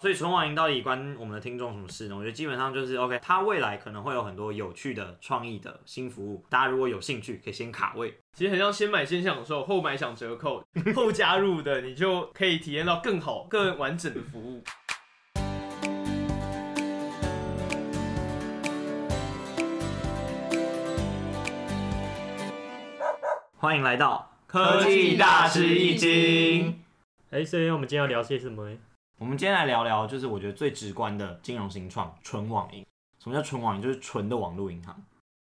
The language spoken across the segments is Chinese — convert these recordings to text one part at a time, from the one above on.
所以纯网银到底关我们的听众什么事呢？我觉得基本上就是 OK，它未来可能会有很多有趣的创意的新服务，大家如果有兴趣，可以先卡位。其实很像先买先享受，后买享折扣，后加入的你就可以体验到更好、更完整的服务。欢迎来到科技大吃一惊。哎，所以我们今天要聊些什么？我们今天来聊聊，就是我觉得最直观的金融新创——纯网银。什么叫纯网银？就是纯的网络银行。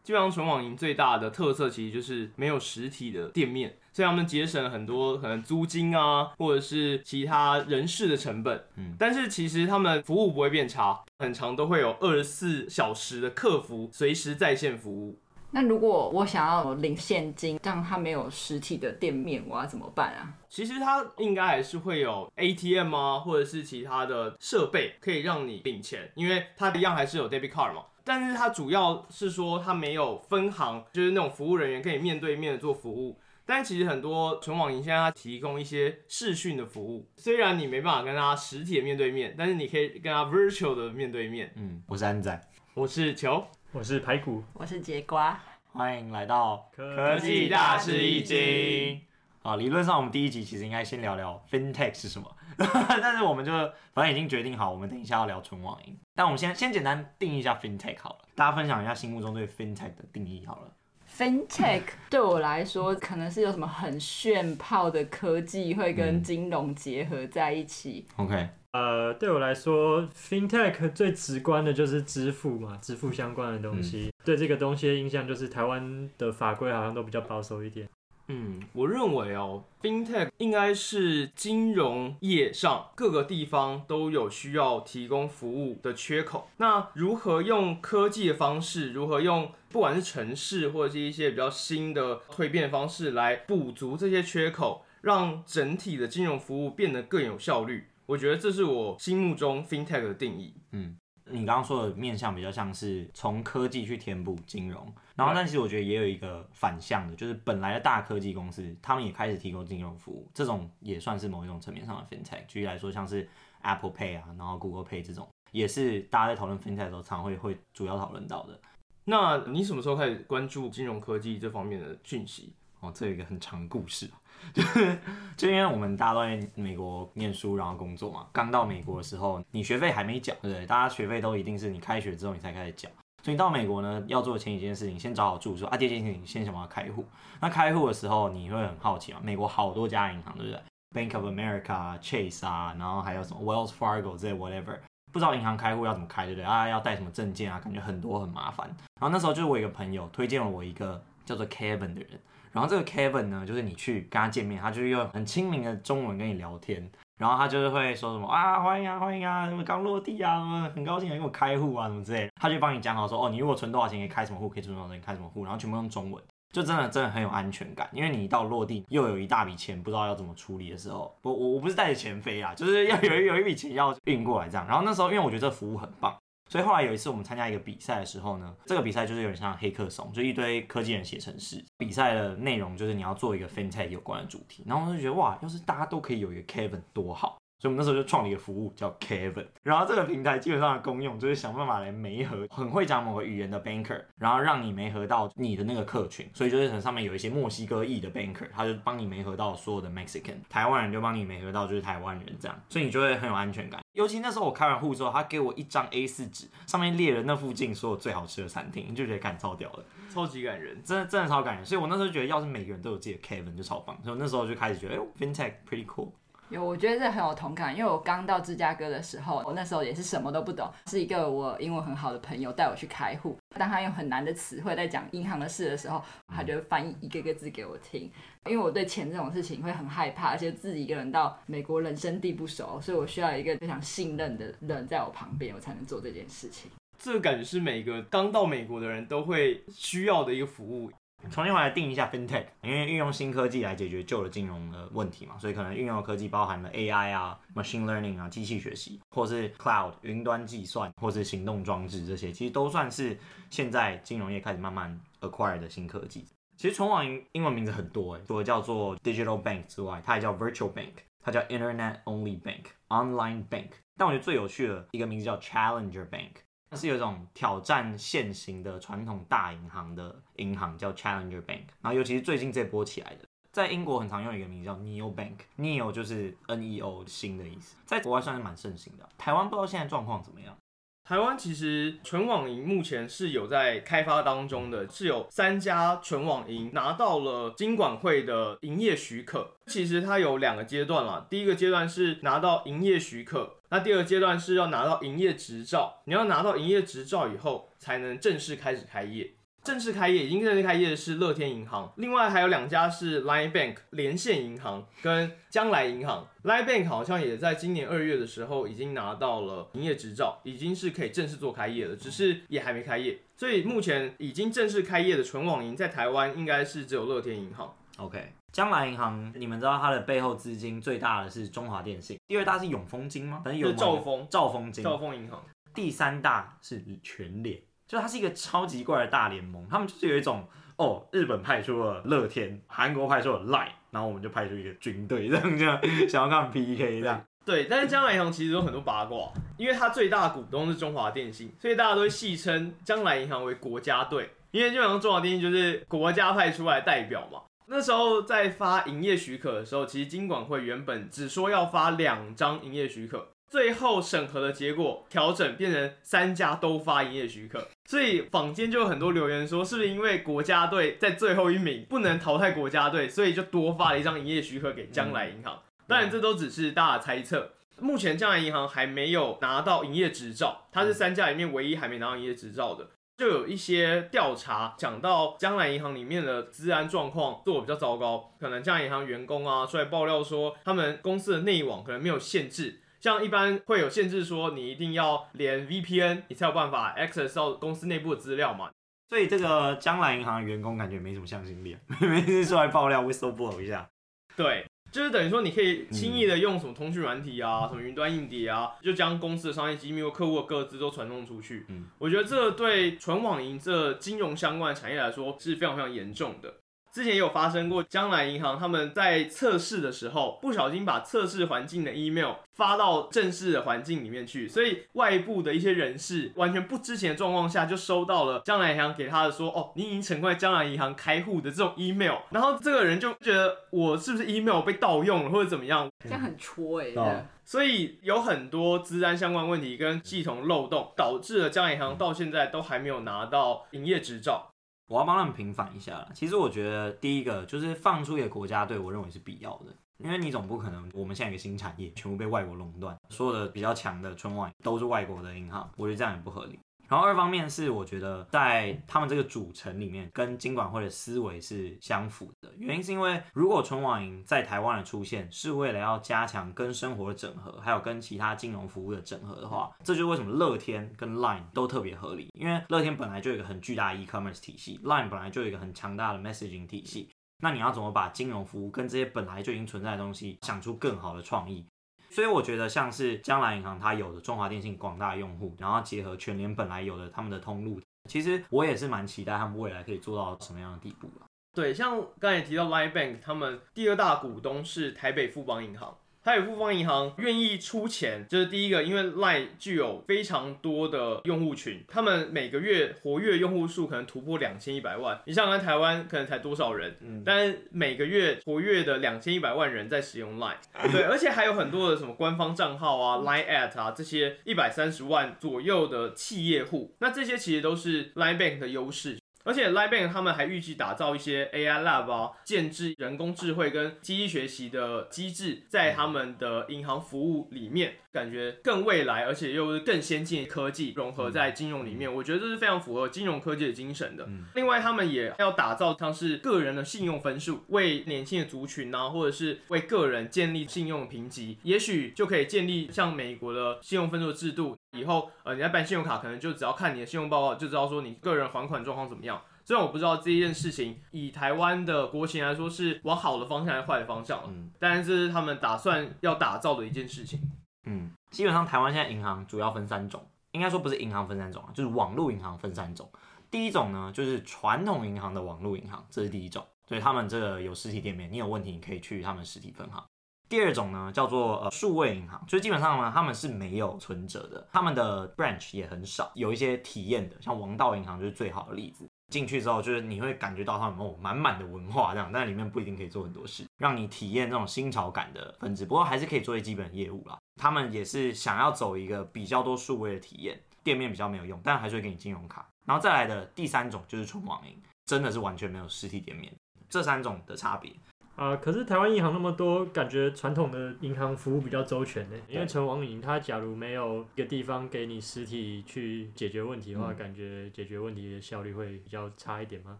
基本上，纯网银最大的特色其实就是没有实体的店面，所以他们节省了很多可能租金啊，或者是其他人事的成本。嗯，但是其实他们服务不会变差，很长都会有二十四小时的客服随时在线服务。那如果我想要领现金，但他没有实体的店面，我要怎么办啊？其实它应该还是会有 ATM 啊，或者是其他的设备可以让你领钱，因为它一样还是有 debit card 嘛。但是它主要是说它没有分行，就是那种服务人员可以面对面的做服务。但其实很多纯网银现在它提供一些视讯的服务，虽然你没办法跟它实体的面对面，但是你可以跟它 virtual 的面对面。嗯，我是安仔，我是球。我是排骨，我是节瓜，欢迎来到科技大吃一惊。啊，理论上我们第一集其实应该先聊聊 FinTech 是什么，但是我们就反正已经决定好，我们等一下要聊纯网银。但我们先先简单定义一下 FinTech 好了，大家分享一下心目中对 FinTech 的定义好了。FinTech 对我来说，可能是有什么很炫炮的科技会跟金融结合在一起。嗯、OK。呃，对我来说，FinTech 最直观的就是支付嘛，支付相关的东西。嗯、对这个东西的印象就是台湾的法规好像都比较保守一点。嗯，我认为哦，FinTech 应该是金融业上各个地方都有需要提供服务的缺口。那如何用科技的方式，如何用不管是城市或者是一些比较新的蜕变方式来补足这些缺口，让整体的金融服务变得更有效率？我觉得这是我心目中 FinTech 的定义。嗯，你刚刚说的面向比较像是从科技去填补金融，然后但其实我觉得也有一个反向的，就是本来的大科技公司，他们也开始提供金融服务，这种也算是某一种层面上的 FinTech。举例来说，像是 Apple Pay 啊，然后 Google Pay 这种，也是大家在讨论 FinTech 的时候，常会会主要讨论到的。那你什么时候开始关注金融科技这方面的讯息？哦，这有一个很长故事。就是，就因为我们大家都在美国念书，然后工作嘛。刚到美国的时候，你学费还没缴，对不对？大家学费都一定是你开学之后你才开始缴。所以你到美国呢，要做的前几件事情，先找好住宿啊。第二件事情，先想办法开户。那开户的时候，你会很好奇嘛？美国好多家银行，对不对？Bank of America 啊、Chase 啊，然后还有什么 Wells Fargo 这些 whatever，不知道银行开户要怎么开，对不对？啊，要带什么证件啊？感觉很多很麻烦。然后那时候就是我一个朋友推荐了我一个叫做 Kevin 的人。然后这个 Kevin 呢，就是你去跟他见面，他就用很亲民的中文跟你聊天，然后他就是会说什么啊，欢迎啊，欢迎啊，什么刚落地啊，什么很高兴来给我开户啊，什么之类的，他就帮你讲好说，哦，你如果存多少钱可以开什么户，可以存多少钱开什么户，然后全部用中文，就真的真的很有安全感，因为你一到落地又有一大笔钱不知道要怎么处理的时候，我我我不是带着钱飞啊，就是要有有一笔钱要运过来这样，然后那时候因为我觉得这服务很棒。所以后来有一次我们参加一个比赛的时候呢，这个比赛就是有点像黑客松，就一堆科技人写程式。比赛的内容就是你要做一个 FinTech 有关的主题，然后我就觉得哇，要是大家都可以有一个 Kevin 多好。所以我们那时候就创了一个服务叫 Kevin，然后这个平台基本上的功用就是想办法来媒合很会讲某个语言的 banker，然后让你媒合到你的那个客群。所以就是很上面有一些墨西哥裔的 banker，他就帮你媒合到所有的 Mexican，台湾人就帮你媒合到就是台湾人这样，所以你就会很有安全感。尤其那时候我开完户之后，他给我一张 A4 纸，上面列了那附近所有最好吃的餐厅，你就觉得感超屌的，超级感人，真的真的超感人。所以我那时候觉得，要是每个人都有自己的 Kevin 就超棒。所以我那时候就开始觉得，哎呦，FinTech pretty cool。有，我觉得这很有同感，因为我刚到芝加哥的时候，我那时候也是什么都不懂，是一个我英文很好的朋友带我去开户。当他用很难的词汇在讲银行的事的时候，他就会翻译一个个字给我听。因为我对钱这种事情会很害怕，而且自己一个人到美国人生地不熟，所以我需要一个非常信任的人在我旁边，我才能做这件事情。这个感觉是每个刚到美国的人都会需要的一个服务。重新回来定一下 FinTech，因为运用新科技来解决旧的金融的问题嘛，所以可能运用的科技包含了 AI 啊、Machine Learning 啊、机器学习，或是 Cloud 云端计算，或是行动装置这些，其实都算是现在金融业开始慢慢 acquire 的新科技。其实纯网英文名字很多诶，除了叫做 Digital Bank 之外，它还叫 Virtual Bank，它叫 Internet Only Bank、Online Bank。但我觉得最有趣的一个名字叫 Challenger Bank，它是有一种挑战现行的传统大银行的银行叫 Challenger Bank，然后尤其是最近这波起来的，在英国很常用一个名字叫 Neo Bank，Neo 就是 N E O 新的意思，在国外算是蛮盛行的。台湾不知道现在状况怎么样？台湾其实纯网银目前是有在开发当中的，是有三家纯网银拿到了金管会的营业许可。其实它有两个阶段啦，第一个阶段是拿到营业许可，那第二阶段是要拿到营业执照。你要拿到营业执照以后，才能正式开始开业。正式开业已经正式开业的是乐天银行，另外还有两家是 Line Bank 连线银行跟将来银行。Line Bank 好像也在今年二月的时候已经拿到了营业执照，已经是可以正式做开业了，只是也还没开业。所以目前已经正式开业的纯网银在台湾应该是只有乐天银行。OK，将来银行你们知道它的背后资金最大的是中华电信，第二大是永丰金吗？反正有兆丰，兆丰金，兆丰银行。第三大是全联。就它是一个超级怪的大联盟，他们就是有一种哦，日本派出了乐天，韩国派出了 Line，然后我们就派出一个军队这样这样，想要看 PK 这样。对，但是将来银行其实有很多八卦，因为它最大的股东是中华电信，所以大家都会戏称将来银行为国家队，因为基本上中华电信就是国家派出来代表嘛。那时候在发营业许可的时候，其实金管会原本只说要发两张营业许可。最后审核的结果调整变成三家都发营业许可，所以坊间就有很多留言说，是不是因为国家队在最后一名不能淘汰国家队，所以就多发了一张营业许可给将来银行？当然这都只是大家的猜测。目前将来银行还没有拿到营业执照，它是三家里面唯一还没拿到营业执照的。就有一些调查讲到将来银行里面的治安状况做得比较糟糕，可能江南银行员工啊出来爆料说，他们公司的内网可能没有限制。像一般会有限制，说你一定要连 VPN，你才有办法 access 到公司内部的资料嘛。所以这个将来银行的员工感觉没什么向心力，每次出来爆料 whistleblow 一下。对，就是等于说你可以轻易的用什么通讯软体啊，嗯、什么云端硬碟啊，就将公司的商业机密或客户的各自都传送出去。嗯，我觉得这对纯网银这金融相关的产业来说是非常非常严重的。之前也有发生过，将来银行他们在测试的时候不小心把测试环境的 email 发到正式的环境里面去，所以外部的一些人士完全不知情的状况下就收到了将来银行给他的说，哦，你已经成功在将来银行开户的这种 email，然后这个人就觉得我是不是 email 被盗用了或者怎么样，这样很戳哎、欸，哦、所以有很多资安相关问题跟系统漏洞，导致了江南银行到现在都还没有拿到营业执照。我要帮他们平反一下了。其实我觉得第一个就是放出一个国家队，我认为是必要的，因为你总不可能我们现在一个新产业全部被外国垄断，所有的比较强的春晚都是外国的银行，我觉得这样也不合理。然后二方面是我觉得在他们这个组成里面，跟金管会的思维是相符的。原因是因为如果纯网银在台湾的出现是为了要加强跟生活的整合，还有跟其他金融服务的整合的话，这就是为什么乐天跟 Line 都特别合理。因为乐天本来就有一个很巨大的 e-commerce 体系，Line 本来就有一个很强大的 messaging 体系。那你要怎么把金融服务跟这些本来就已经存在的东西想出更好的创意？所以我觉得像是将来银行它有的中华电信广大用户，然后结合全联本来有的他们的通路，其实我也是蛮期待他们未来可以做到什么样的地步。对，像刚才提到 Line Bank，他们第二大股东是台北富邦银行。台北富邦银行愿意出钱，就是第一个，因为 Line 具有非常多的用户群，他们每个月活跃用户数可能突破两千一百万。你想想看，台湾可能才多少人？嗯，但是每个月活跃的两千一百万人在使用 Line，对，而且还有很多的什么官方账号啊、Line at 啊这些一百三十万左右的企业户，那这些其实都是 Line Bank 的优势。而且 Line Bank 他们还预计打造一些 AI Lab 啊，建制人工智慧跟机器学习的机制，在他们的银行服务里面，感觉更未来，而且又是更先进的科技融合在金融里面，我觉得这是非常符合金融科技的精神的。另外，他们也要打造像是个人的信用分数，为年轻的族群啊，或者是为个人建立信用评级，也许就可以建立像美国的信用分数制度。以后，呃，你在办信用卡，可能就只要看你的信用报告，就知道说你个人还款状况怎么样。虽然我不知道这一件事情以台湾的国情来说是往好的方向还是坏的方向，嗯，但是这是他们打算要打造的一件事情。嗯，基本上台湾现在银行主要分三种，应该说不是银行分三种啊，就是网络银行分三种。第一种呢，就是传统银行的网络银行，这是第一种，所以他们这个有实体店面，你有问题你可以去他们实体分行。第二种呢，叫做呃数位银行，所以基本上呢，他们是没有存折的，他们的 branch 也很少，有一些体验的，像王道银行就是最好的例子。进去之后，就是你会感觉到他们有满满的文化这样，但里面不一定可以做很多事，让你体验那种新潮感的分支。不过还是可以做一些基本业务啦。他们也是想要走一个比较多数位的体验，店面比较没有用，但还是会给你金融卡。然后再来的第三种就是纯网银，真的是完全没有实体店面。这三种的差别。啊、呃，可是台湾银行那么多，感觉传统的银行服务比较周全呢。因为存网银，它假如没有一个地方给你实体去解决问题的话，嗯、感觉解决问题的效率会比较差一点吗？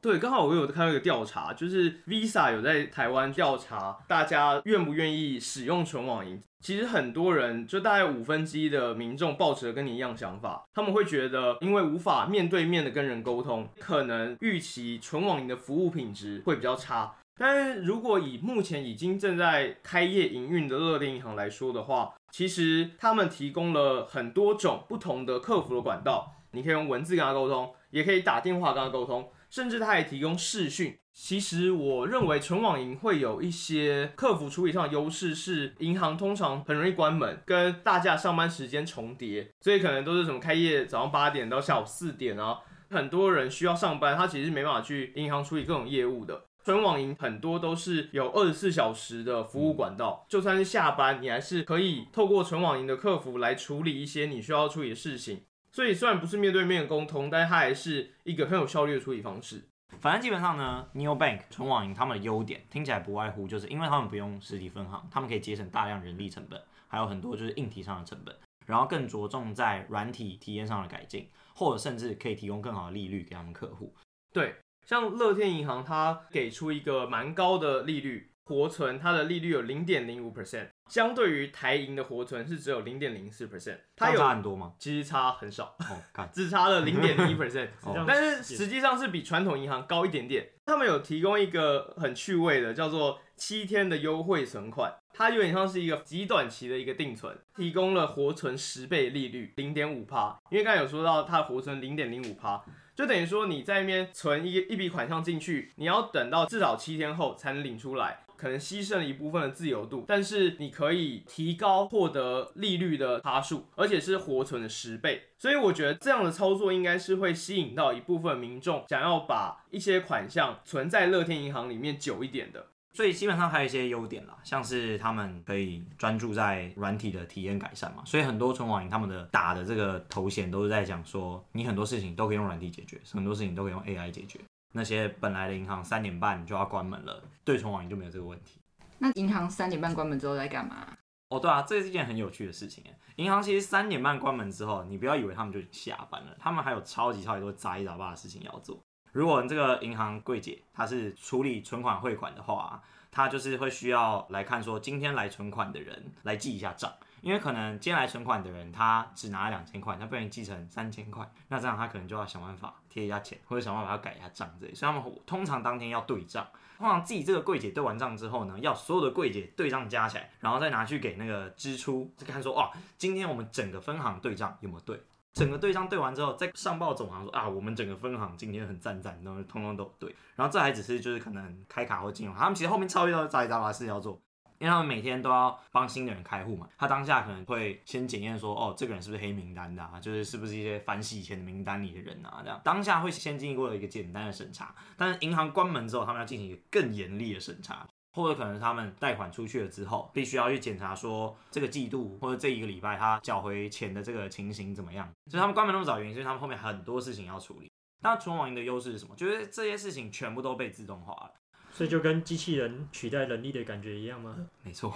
对，刚好我有看到一个调查，就是 Visa 有在台湾调查大家愿不愿意使用纯网银。其实很多人，就大概五分之一的民众抱持了跟你一样想法，他们会觉得，因为无法面对面的跟人沟通，可能预期纯网银的服务品质会比较差。但是如果以目前已经正在开业营运的乐天银行来说的话，其实他们提供了很多种不同的客服的管道，你可以用文字跟他沟通，也可以打电话跟他沟通，甚至他也提供视讯。其实我认为纯网银会有一些客服处理上的优势，是银行通常很容易关门，跟大家上班时间重叠，所以可能都是什么开业早上八点到下午四点啊，很多人需要上班，他其实没办法去银行处理各种业务的。纯网银很多都是有二十四小时的服务管道，就算是下班，你还是可以透过纯网银的客服来处理一些你需要处理的事情。所以虽然不是面对面的沟通，但是它还是一个很有效率的处理方式。反正基本上呢，Neobank 纯网银他们的优点听起来不外乎就是因为他们不用实体分行，他们可以节省大量人力成本，还有很多就是硬体上的成本，然后更着重在软体体验上的改进，或者甚至可以提供更好的利率给他们客户。对。像乐天银行，它给出一个蛮高的利率，活存它的利率有零点零五 percent，相对于台银的活存是只有零点零四 percent，它有差很多吗？其实差很少，哦，只差了零点一 percent，但是实际上是比传统银行高一点点。他们有提供一个很趣味的，叫做七天的优惠存款，它有点像是一个极短期的一个定存，提供了活存十倍利率零点五趴，因为刚才有说到它的活存零点零五趴。就等于说你在那边存一一笔款项进去，你要等到至少七天后才能领出来，可能牺牲了一部分的自由度，但是你可以提高获得利率的差数，而且是活存的十倍。所以我觉得这样的操作应该是会吸引到一部分民众想要把一些款项存在乐天银行里面久一点的。所以基本上还有一些优点啦，像是他们可以专注在软体的体验改善嘛，所以很多纯网银他们的打的这个头衔都是在讲说，你很多事情都可以用软体解决，很多事情都可以用 AI 解决。那些本来的银行三点半就要关门了，对纯网银就没有这个问题。那银行三点半关门之后在干嘛？哦，对啊，这是一件很有趣的事情。银行其实三点半关门之后，你不要以为他们就下班了，他们还有超级超级多杂七杂八的事情要做。如果这个银行柜姐她是处理存款汇款的话，她就是会需要来看说今天来存款的人来记一下账，因为可能今天来存款的人他只拿了两千块，他不愿意记成三千块，那这样他可能就要想办法贴一下钱，或者想办法要改一下账这里，所以他们通常当天要对账，通常自己这个柜姐对完账之后呢，要所有的柜姐对账加起来，然后再拿去给那个支出，就看说哇，今天我们整个分行对账有没有对。整个对账对完之后，再上报总行说啊，我们整个分行今天很赞赞，然后通通都对。然后这还只是就是可能开卡或金融，他们其实后面超越到杂七杂八事要做，因为他们每天都要帮新的人开户嘛。他当下可能会先检验说，哦，这个人是不是黑名单的啊？就是是不是一些反洗钱的名单里的人啊？这样当下会先经过一个简单的审查，但是银行关门之后，他们要进行一个更严厉的审查。或者可能他们贷款出去了之后，必须要去检查说这个季度或者这一个礼拜他缴回钱的这个情形怎么样。所以他们关门那么早，原因是他们后面很多事情要处理。那纯网银的优势是什么？就是这些事情全部都被自动化了，所以就跟机器人取代人力的感觉一样吗？没错。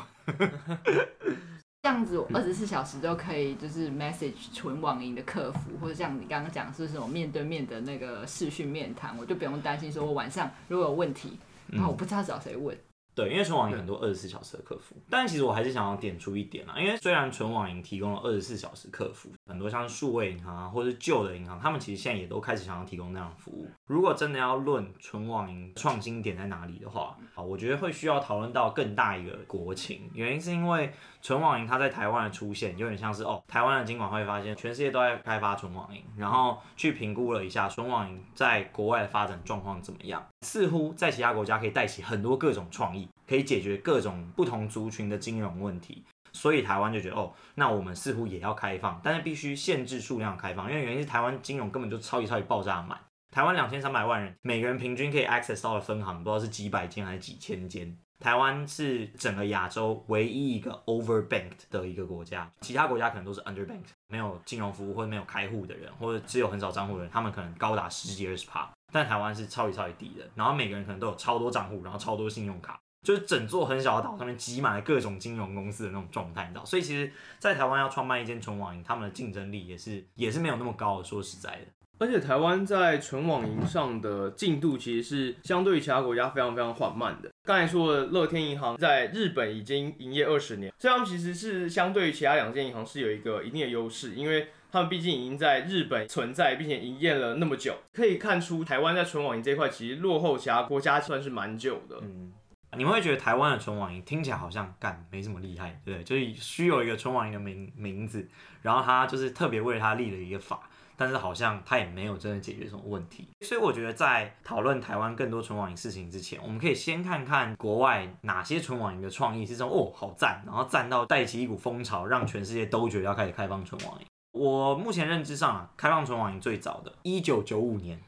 这样子，我二十四小时都可以就是 message 纯网银的客服，或者像你刚刚讲是什么面对面的那个视讯面谈，我就不用担心说我晚上如果有问题，然后我不知道找谁问。对，因为纯网银很多二十四小时的客服，但其实我还是想要点出一点啊，因为虽然纯网银提供了二十四小时客服，很多像数位银行啊，或者是旧的银行，他们其实现在也都开始想要提供那样的服务。如果真的要论纯网银创新点在哪里的话，啊，我觉得会需要讨论到更大一个国情，原因是因为纯网银它在台湾的出现，有点像是哦，台湾的金管会发现全世界都在开发纯网银，然后去评估了一下纯网银在国外的发展状况怎么样，似乎在其他国家可以带起很多各种创意，可以解决各种不同族群的金融问题。所以台湾就觉得哦，那我们似乎也要开放，但是必须限制数量开放，因为原因是台湾金融根本就超级超级爆炸满。台湾两千三百万人，每个人平均可以 access 到的分行不知道是几百间还是几千间。台湾是整个亚洲唯一一个 overbanked 的一个国家，其他国家可能都是 underbanked，没有金融服务或者没有开户的人，或者只有很少账户的人，他们可能高达十几二十趴，但台湾是超级超级低的。然后每个人可能都有超多账户，然后超多信用卡。就是整座很小的岛上面挤满了各种金融公司的那种状态，你知道，所以其实，在台湾要创办一间纯网银，他们的竞争力也是也是没有那么高的。说实在的，而且台湾在纯网银上的进度其实是相对于其他国家非常非常缓慢的。刚才说的乐天银行在日本已经营业二十年，所以他们其实是相对于其他两间银行是有一个一定的优势，因为他们毕竟已经在日本存在并且营业了那么久，可以看出台湾在纯网银这一块其实落后其他国家算是蛮久的。嗯。你们会觉得台湾的纯网银听起来好像干没什么厉害，对不对？就是虚有一个纯网银的名名字，然后他就是特别为他立了一个法，但是好像他也没有真的解决什么问题。所以我觉得在讨论台湾更多纯网银事情之前，我们可以先看看国外哪些纯网银的创意是这种哦，好赞，然后赞到带起一股风潮，让全世界都觉得要开始开放纯网银。我目前认知上啊，开放存网银最早的，一九九五年，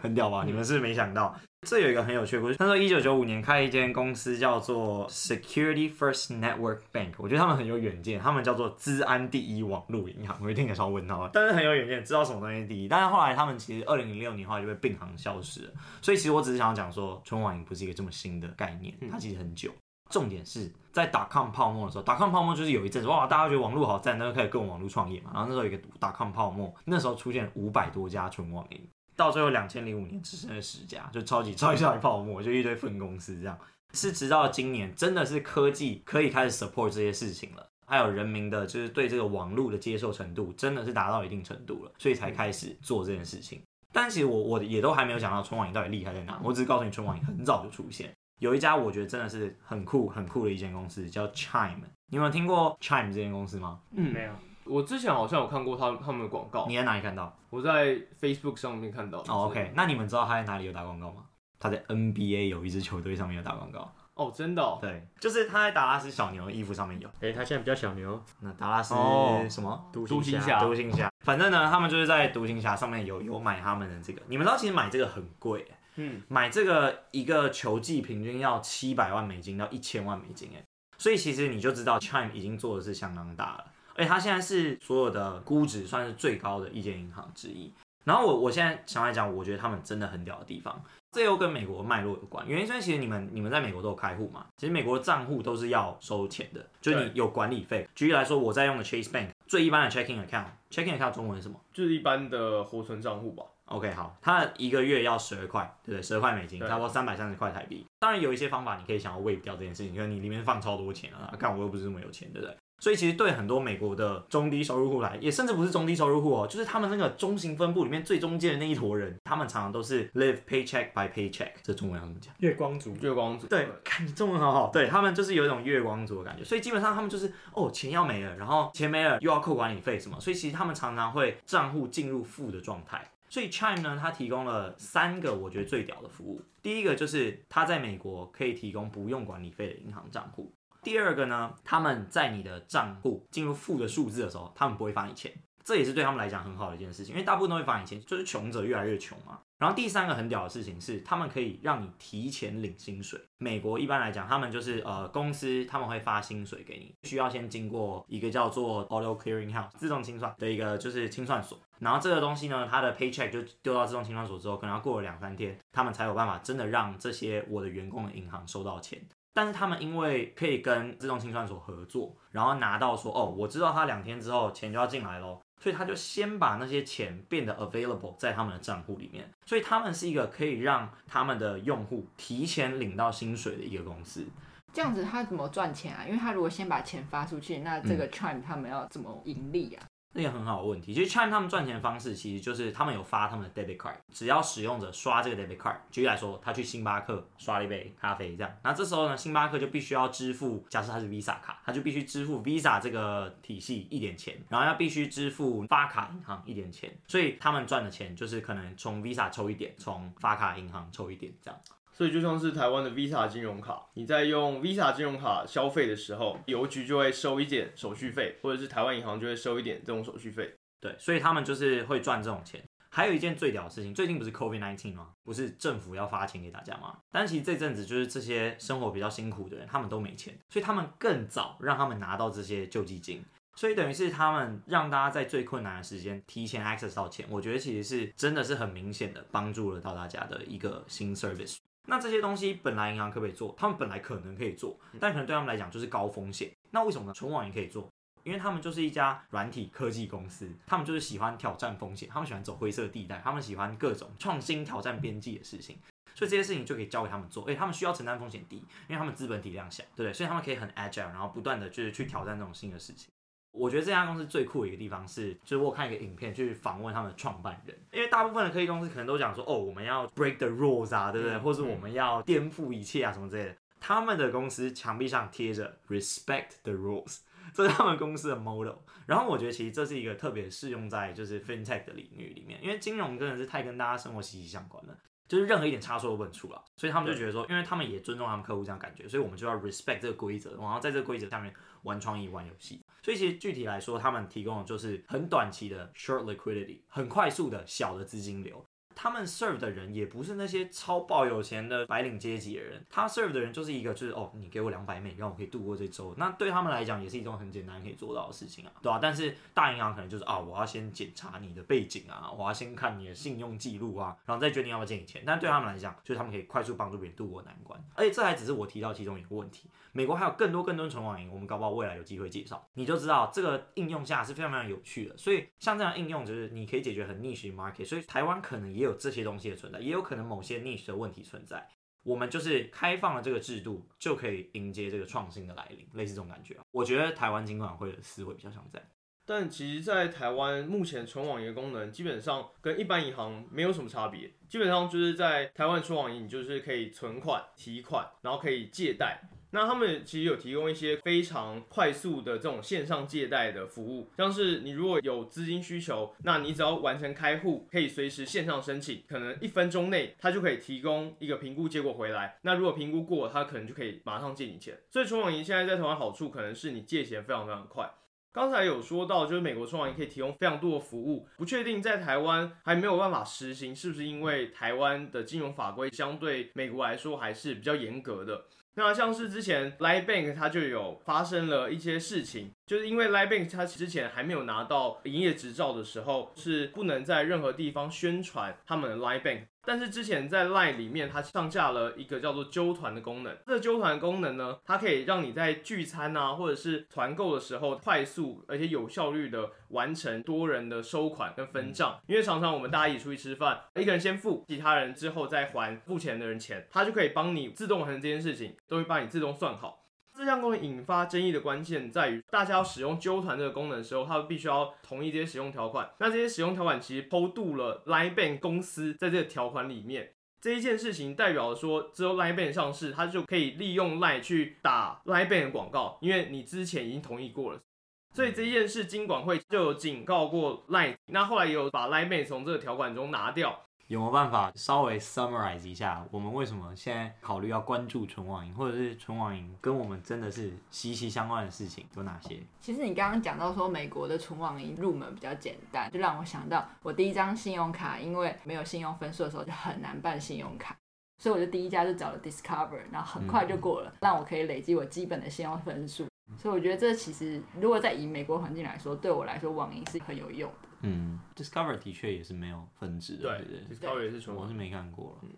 很屌吧？你们是没想到？这有一个很有趣的故事。他说，一九九五年开一间公司叫做 Security First Network Bank，我觉得他们很有远见。他们叫做资安第一网络银行，我一听起来超问号，但是很有远见，知道什么东西第一。但是后来他们其实二零零六年后来就被并行消失了。所以其实我只是想要讲说，存网银不是一个这么新的概念，它其实很久。重点是在打抗泡沫的时候打抗泡沫就是有一阵子哇，大家觉得网络好赞，那就开始跟网络创业嘛。然后那时候有一个打抗泡沫，那时候出现五百多家纯网银。到最后，两千零五年只剩下十家，就超级超级超级泡沫，就一堆分公司这样。是直到今年，真的是科技可以开始 support 这些事情了，还有人民的就是对这个网络的接受程度，真的是达到一定程度了，所以才开始做这件事情。但其实我我也都还没有讲到纯网银到底厉害在哪，我只是告诉你，纯网银很早就出现。有一家我觉得真的是很酷很酷的一间公司，叫 Chime。你有没有听过 Chime 这间公司吗？嗯，没有。我之前好像有看过他他们的广告。你在哪里看到？我在 Facebook 上面看到。哦，OK，那你们知道他在哪里有打广告吗？他在 NBA 有一支球队上面有打广告。哦，真的哦？对，就是他在达拉斯小牛的衣服上面有。哎，他现在比较小牛。那达拉斯什么？独行侠。独行侠。反正呢，他们就是在独行侠上面有有买他们的这个。你们知道其实买这个很贵。嗯。买这个一个球季平均要七百万美金到一千万美金哎，所以其实你就知道 Chime 已经做的是相当大了。而且它现在是所有的估值算是最高的一间银行之一。然后我我现在想来讲，我觉得他们真的很屌的地方，这又跟美国脉络有关。原因是其实你们你们在美国都有开户嘛，其实美国的账户都是要收钱的，就是你有管理费。举例来说，我在用的 Chase Bank 最一般的 checking account，checking account 中文是什么？就是一般的活存账户吧。OK，好，它一个月要十二块，对不对？十二块美金，差不多三百三十块台币。当然有一些方法你可以想要 waive 掉这件事情，因为你里面放超多钱啊，看我又不是这么有钱，对不对？所以其实对很多美国的中低收入户来，也甚至不是中低收入户哦，就是他们那个中型分布里面最中间的那一坨人，他们常常都是 live paycheck by paycheck。这中文要怎么讲？月光族，月光族。对，看你中文好好。对，他们就是有一种月光族的感觉，所以基本上他们就是哦，钱要没了，然后钱没了又要扣管理费什么，所以其实他们常常会账户进入负的状态。所以 Chime 呢，它提供了三个我觉得最屌的服务。第一个就是它在美国可以提供不用管理费的银行账户。第二个呢，他们在你的账户进入负的数字的时候，他们不会罚你钱，这也是对他们来讲很好的一件事情，因为大部分都会罚你钱，就是穷者越来越穷嘛。然后第三个很屌的事情是，他们可以让你提前领薪水。美国一般来讲，他们就是呃公司他们会发薪水给你，需要先经过一个叫做 Auto Clearing House 自动清算的一个就是清算所，然后这个东西呢，它的 paycheck 就丢到自动清算所之后，可能要过了两三天，他们才有办法真的让这些我的员工的银行收到钱。但是他们因为可以跟自动清算所合作，然后拿到说哦，我知道他两天之后钱就要进来咯，所以他就先把那些钱变得 available 在他们的账户里面，所以他们是一个可以让他们的用户提前领到薪水的一个公司。这样子他怎么赚钱啊？因为他如果先把钱发出去，那这个 Chime 他们要怎么盈利啊？那个很好的问题。其实 Chime 他们赚钱的方式其实就是他们有发他们的 debit card，只要使用者刷这个 debit card，举例来说，他去星巴克刷了一杯咖啡，这样，那这时候呢，星巴克就必须要支付，假设他是 Visa 卡，他就必须支付 Visa 这个体系一点钱，然后要必须支付发卡银行一点钱，所以他们赚的钱就是可能从 Visa 抽一点，从发卡银行抽一点这样。所以就像是台湾的 Visa 金融卡，你在用 Visa 金融卡消费的时候，邮局就会收一点手续费，或者是台湾银行就会收一点这种手续费。对，所以他们就是会赚这种钱。还有一件最屌的事情，最近不是 COVID-19 吗？不是政府要发钱给大家吗？但其实这阵子就是这些生活比较辛苦的人，他们都没钱，所以他们更早让他们拿到这些救济金，所以等于是他们让大家在最困难的时间提前 access 到钱。我觉得其实是真的是很明显的帮助了到大家的一个新 service。那这些东西本来银行可不可以做？他们本来可能可以做，但可能对他们来讲就是高风险。那为什么呢？纯网银可以做？因为他们就是一家软体科技公司，他们就是喜欢挑战风险，他们喜欢走灰色地带，他们喜欢各种创新挑战边际的事情。所以这些事情就可以交给他们做。诶，他们需要承担风险低，因为他们资本体量小，对不对？所以他们可以很 agile，然后不断的就是去挑战这种新的事情。我觉得这家公司最酷的一个地方是，就是我看一个影片去访问他们的创办人，因为大部分的科技公司可能都讲说，哦，我们要 break the rules 啊，对不对？或是我们要颠覆一切啊，什么之类的。他们的公司墙壁上贴着 respect the rules，这是他们公司的 model。然后我觉得其实这是一个特别适用在就是 fintech 的领域里面，因为金融真的是太跟大家生活息息相关了，就是任何一点差错都不能出了，所以他们就觉得说，因为他们也尊重他们客户这样感觉，所以我们就要 respect 这个规则，然后在这个规则下面玩创意、玩游戏。所以其实具体来说，他们提供的就是很短期的 short liquidity，很快速的小的资金流。他们 serve 的人也不是那些超爆有钱的白领阶级的人，他 serve 的人就是一个就是哦，你给我两百美，让我可以度过这周。那对他们来讲也是一种很简单可以做到的事情啊，对吧、但是大银行可能就是啊、我要先检查你的背景啊，我要先看你的信用记录啊，然后再决定要不要借你钱。但对他们来讲，就是他们可以快速帮助别人度过难关。而且这还只是我提到其中一个问题，美国还有更多更多纯网银，我们搞不好未来有机会介绍，你就知道这个应用下是非常非常有趣的。所以像这样应用就是你可以解决很逆 i market，所以台湾可能也有有这些东西的存在。也有可能某些逆势的问题存在，我们就是开放了这个制度，就可以迎接这个创新的来临，类似这种感觉。我觉得台湾金管会的思维比较像这样，但其实，在台湾目前存网银的功能基本上跟一般银行没有什么差别，基本上就是在台湾存网银，你就是可以存款、提款，然后可以借贷。那他们其实有提供一些非常快速的这种线上借贷的服务，像是你如果有资金需求，那你只要完成开户，可以随时线上申请，可能一分钟内他就可以提供一个评估结果回来。那如果评估过，他可能就可以马上借你钱。所以纯网银现在在台湾好处可能是你借钱非常非常快。刚才有说到，就是美国纯网银可以提供非常多的服务，不确定在台湾还没有办法实行，是不是因为台湾的金融法规相对美国来说还是比较严格的？那像是之前 Line Bank 它就有发生了一些事情，就是因为 Line Bank 它之前还没有拿到营业执照的时候，是不能在任何地方宣传他们的 Line Bank。但是之前在 Line 里面，它上架了一个叫做揪团的功能。这个揪团功能呢，它可以让你在聚餐啊，或者是团购的时候，快速而且有效率的完成多人的收款跟分账。因为常常我们大家一起出去吃饭，一个人先付，其他人之后再还付钱的人钱，它就可以帮你自动完成这件事情，都会帮你自动算好。这项功能引发争议的关键在于，大家要使用纠团这个功能的时候，它必须要同意这些使用条款。那这些使用条款其实偷渡了 Line Bank 公司在这个条款里面。这一件事情代表说，只有 Line Bank 上市，它就可以利用 Line 去打 Line Bank 的广告，因为你之前已经同意过了。所以这件事，金管会就有警告过 Line，那后来也有把 Line Bank 从这个条款中拿掉。有没有办法稍微 summarize 一下，我们为什么现在考虑要关注纯网银，或者是纯网银跟我们真的是息息相关的事情有哪些？其实你刚刚讲到说美国的纯网银入门比较简单，就让我想到我第一张信用卡，因为没有信用分数的时候就很难办信用卡，所以我就第一家就找了 Discover，然后很快就过了，让我可以累积我基本的信用分数。所以我觉得这其实如果在以美国环境来说，对我来说网银是很有用的。嗯，Discover 的确也是没有分支的，对对对，Discover 也是纯网，我是没看过了。嗯，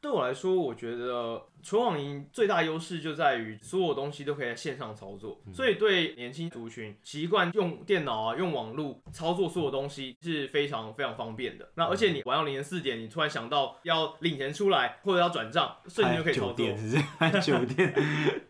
对我来说，我觉得纯网银最大优势就在于所有东西都可以在线上操作，嗯、所以对年轻族群习惯用电脑啊、用网络操作所有东西是非常非常方便的。那而且你晚上凌晨四点，你突然想到要领钱出来或者要转账，瞬间就可以操作。酒店是不是？酒店。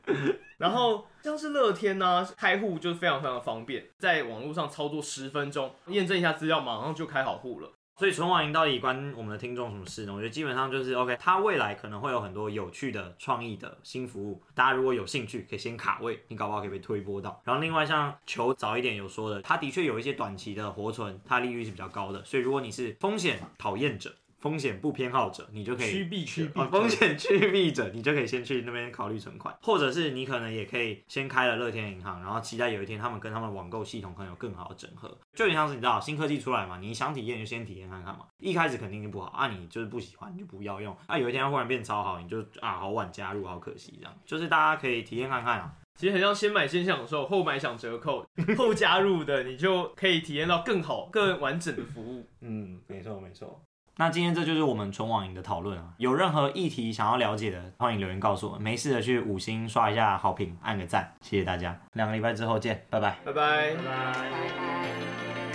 然后像是乐天呢、啊，开户就是非常非常的方便，在网络上操作十分钟，验证一下资料，马上就开好户了。所以存网银到底关我们的听众什么事呢？我觉得基本上就是 OK，它未来可能会有很多有趣的创意的新服务，大家如果有兴趣，可以先卡位，你搞不好可以被推波到。然后另外像球早一点有说的，它的确有一些短期的活存，它利率是比较高的，所以如果你是风险讨厌者。风险不偏好者，你就可以趋避者。哦，风险趋避者，你就可以先去那边考虑存款，或者是你可能也可以先开了乐天银行，然后期待有一天他们跟他们网购系统可能有更好的整合。就像是你知道新科技出来嘛，你想体验就先体验看看嘛。一开始肯定就不好啊，你就是不喜欢你就不要用啊。有一天它忽然变超好，你就啊好晚加入，好可惜这样。就是大家可以体验看看啊。其实很像先买先享受，后买享折扣，后加入的你就可以体验到更好、更完整的服务。嗯，没错没错。那今天这就是我们纯网银的讨论啊，有任何议题想要了解的，欢迎留言告诉我。没事的去五星刷一下好评，按个赞，谢谢大家。两个礼拜之后见，拜拜，拜拜，拜拜。